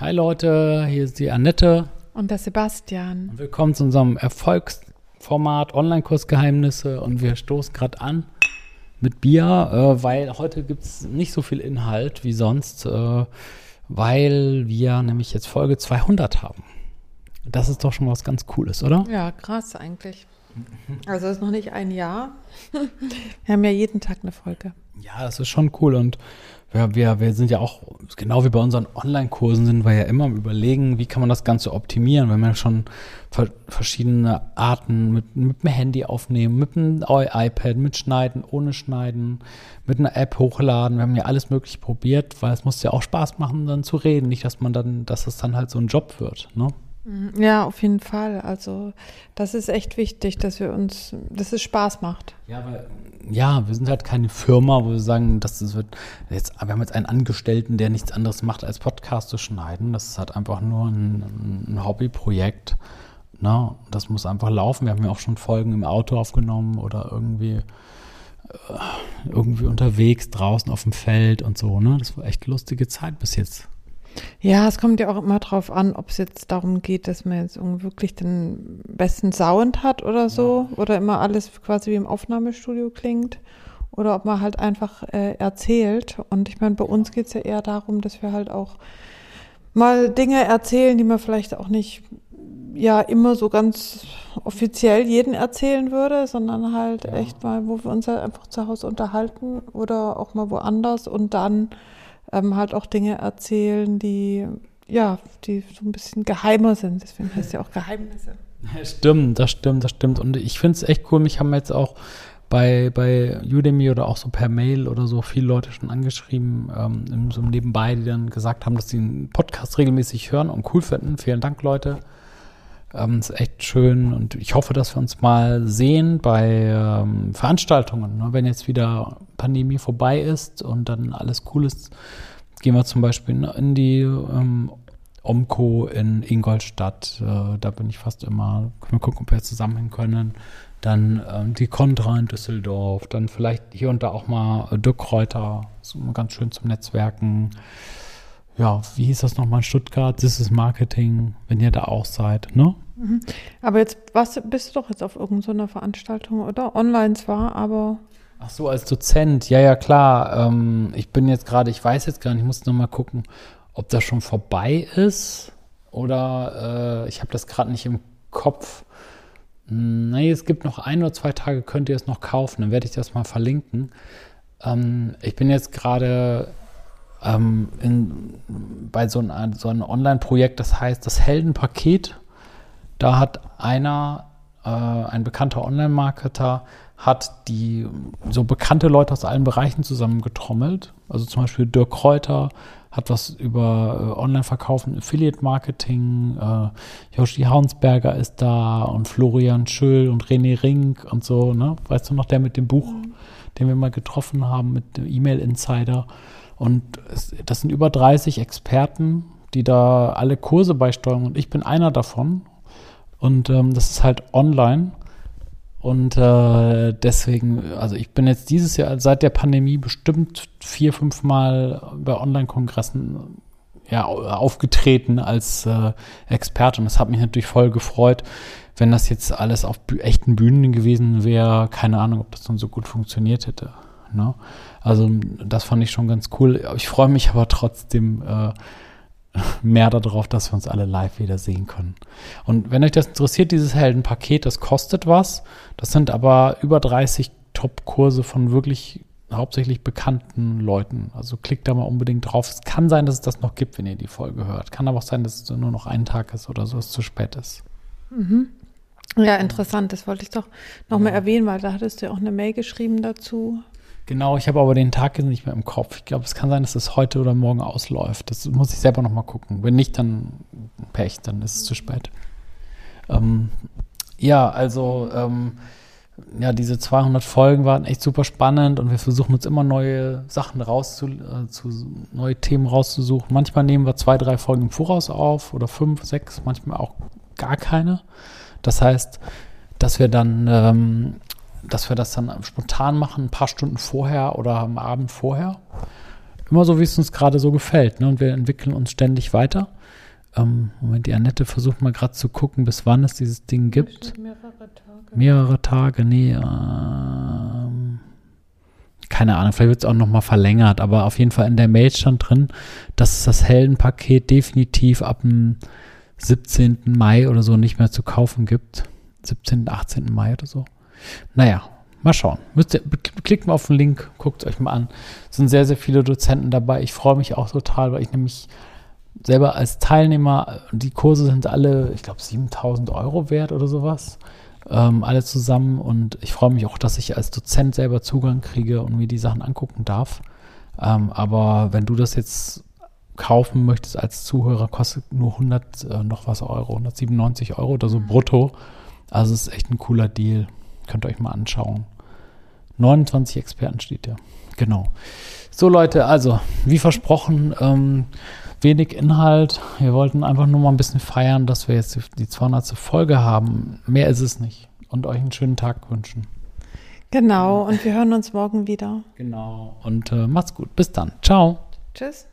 Hi Leute, hier ist die Annette. Und der Sebastian. Willkommen zu unserem Erfolgsformat Online-Kursgeheimnisse und wir stoßen gerade an mit Bier, äh, weil heute gibt es nicht so viel Inhalt wie sonst, äh, weil wir nämlich jetzt Folge 200 haben. Das ist doch schon was ganz Cooles, oder? Ja, krass eigentlich. Also ist noch nicht ein Jahr. Wir haben ja jeden Tag eine Folge. Ja, das ist schon cool und wir, wir, wir sind ja auch, genau wie bei unseren Online-Kursen, sind wir ja immer am Überlegen, wie kann man das Ganze optimieren. Wir haben ja schon verschiedene Arten mit, mit dem Handy aufnehmen, mit dem iPad, mit Schneiden, ohne Schneiden, mit einer App hochladen. Wir haben ja alles mögliche probiert, weil es muss ja auch Spaß machen, dann zu reden. Nicht, dass man dann, dass es dann halt so ein Job wird. Ne? Mhm. Ja, auf jeden Fall. Also das ist echt wichtig, dass wir uns, dass es Spaß macht. Ja, weil, ja, wir sind halt keine Firma, wo wir sagen, dass es wird jetzt, wir haben jetzt einen Angestellten, der nichts anderes macht als Podcast zu schneiden. Das ist halt einfach nur ein, ein Hobbyprojekt. Ne? Das muss einfach laufen. Wir haben ja auch schon Folgen im Auto aufgenommen oder irgendwie äh, irgendwie unterwegs draußen auf dem Feld und so. Ne? Das war echt lustige Zeit bis jetzt. Ja, es kommt ja auch immer drauf an, ob es jetzt darum geht, dass man jetzt wirklich den besten Sound hat oder so, ja. oder immer alles quasi wie im Aufnahmestudio klingt, oder ob man halt einfach äh, erzählt. Und ich meine, bei uns geht es ja eher darum, dass wir halt auch mal Dinge erzählen, die man vielleicht auch nicht ja immer so ganz offiziell jeden erzählen würde, sondern halt ja. echt mal, wo wir uns halt einfach zu Hause unterhalten oder auch mal woanders und dann ähm, halt auch Dinge erzählen, die ja, die so ein bisschen geheimer sind. Deswegen heißt es ja auch Geheimnisse. Stimmt, das stimmt, das stimmt. Und ich finde es echt cool. Mich haben jetzt auch bei, bei Udemy oder auch so per Mail oder so viele Leute schon angeschrieben, ähm, so nebenbei, die dann gesagt haben, dass sie einen Podcast regelmäßig hören und cool finden. Vielen Dank, Leute. Ähm, ist echt schön und ich hoffe, dass wir uns mal sehen bei ähm, Veranstaltungen. Ne? Wenn jetzt wieder Pandemie vorbei ist und dann alles cool ist, gehen wir zum Beispiel in die ähm, Omco in Ingolstadt. Äh, da bin ich fast immer. Können wir gucken, ob wir zusammenhängen können. Dann ähm, die Contra in Düsseldorf. Dann vielleicht hier und da auch mal äh, Dirk Kräuter. So ganz schön zum Netzwerken ja, wie hieß das nochmal in Stuttgart? This is Marketing, wenn ihr da auch seid, ne? Mhm. Aber jetzt was, bist du doch jetzt auf irgendeiner Veranstaltung, oder? Online zwar, aber. Ach so, als Dozent, ja, ja, klar. Ähm, ich bin jetzt gerade, ich weiß jetzt gar nicht, ich muss nochmal gucken, ob das schon vorbei ist oder äh, ich habe das gerade nicht im Kopf. Nee, es gibt noch ein oder zwei Tage, könnt ihr es noch kaufen, dann werde ich das mal verlinken. Ähm, ich bin jetzt gerade ähm, in, bei so, ein, so einem Online-Projekt, das heißt das Heldenpaket. Da hat einer, äh, ein bekannter Online-Marketer, hat die so bekannte Leute aus allen Bereichen zusammengetrommelt. Also zum Beispiel Dirk Kräuter hat was über äh, Online-Verkaufen, Affiliate-Marketing, äh, Joshi Haunsberger ist da und Florian Schöll und René Rink und so, ne? Weißt du noch, der mit dem Buch, mhm. den wir mal getroffen haben, mit dem E-Mail-Insider. Und es, das sind über 30 Experten, die da alle Kurse beisteuern und ich bin einer davon. Und ähm, das ist halt online. Und äh, deswegen, also ich bin jetzt dieses Jahr seit der Pandemie bestimmt vier, fünf Mal bei Online-Kongressen ja, aufgetreten als äh, Experte. Und das hat mich natürlich voll gefreut, wenn das jetzt alles auf echten Bühnen gewesen wäre. Keine Ahnung, ob das dann so gut funktioniert hätte. Ne? Also das fand ich schon ganz cool. Ich freue mich aber trotzdem äh, mehr darauf, dass wir uns alle live wieder sehen können. Und wenn euch das interessiert, dieses Heldenpaket, das kostet was. Das sind aber über 30 Top-Kurse von wirklich hauptsächlich bekannten Leuten. Also klickt da mal unbedingt drauf. Es kann sein, dass es das noch gibt, wenn ihr die Folge hört. Kann aber auch sein, dass es nur noch ein Tag ist oder so, es zu spät ist. Mhm. Ja, interessant. Das wollte ich doch noch ja. erwähnen, weil da hattest du ja auch eine Mail geschrieben dazu. Genau, ich habe aber den Tag jetzt nicht mehr im Kopf. Ich glaube, es kann sein, dass es heute oder morgen ausläuft. Das muss ich selber noch mal gucken. Wenn nicht, dann Pech, dann ist es zu spät. Ähm, ja, also ähm, ja, diese 200 Folgen waren echt super spannend und wir versuchen uns immer neue Sachen rauszu, äh, zu, neue Themen rauszusuchen. Manchmal nehmen wir zwei, drei Folgen im Voraus auf oder fünf, sechs, manchmal auch gar keine. Das heißt, dass wir dann ähm, dass wir das dann spontan machen, ein paar Stunden vorher oder am Abend vorher. immer so, wie es uns gerade so gefällt. Ne? Und wir entwickeln uns ständig weiter. Ähm, Moment, die Annette versucht mal gerade zu gucken, bis wann es dieses Ding gibt. Mehrere Tage. Mehrere Tage, nee. Ähm, keine Ahnung, vielleicht wird es auch nochmal verlängert, aber auf jeden Fall in der Mail stand drin, dass es das Heldenpaket definitiv ab dem 17. Mai oder so nicht mehr zu kaufen gibt. 17., 18. Mai oder so. Naja, mal schauen. Müsst ihr, klickt mal auf den Link, guckt es euch mal an. Es sind sehr, sehr viele Dozenten dabei. Ich freue mich auch total, weil ich nämlich selber als Teilnehmer, die Kurse sind alle, ich glaube, 7000 Euro wert oder sowas. Ähm, alle zusammen und ich freue mich auch, dass ich als Dozent selber Zugang kriege und mir die Sachen angucken darf. Ähm, aber wenn du das jetzt kaufen möchtest als Zuhörer, kostet nur 100 äh, noch was Euro, 197 Euro oder so brutto. Also es ist echt ein cooler Deal. Könnt ihr euch mal anschauen. 29 Experten steht ja. Genau. So Leute, also wie versprochen, ähm, wenig Inhalt. Wir wollten einfach nur mal ein bisschen feiern, dass wir jetzt die 200. Folge haben. Mehr ist es nicht. Und euch einen schönen Tag wünschen. Genau, und wir hören uns morgen wieder. Genau. Und äh, macht's gut. Bis dann. Ciao. Tschüss.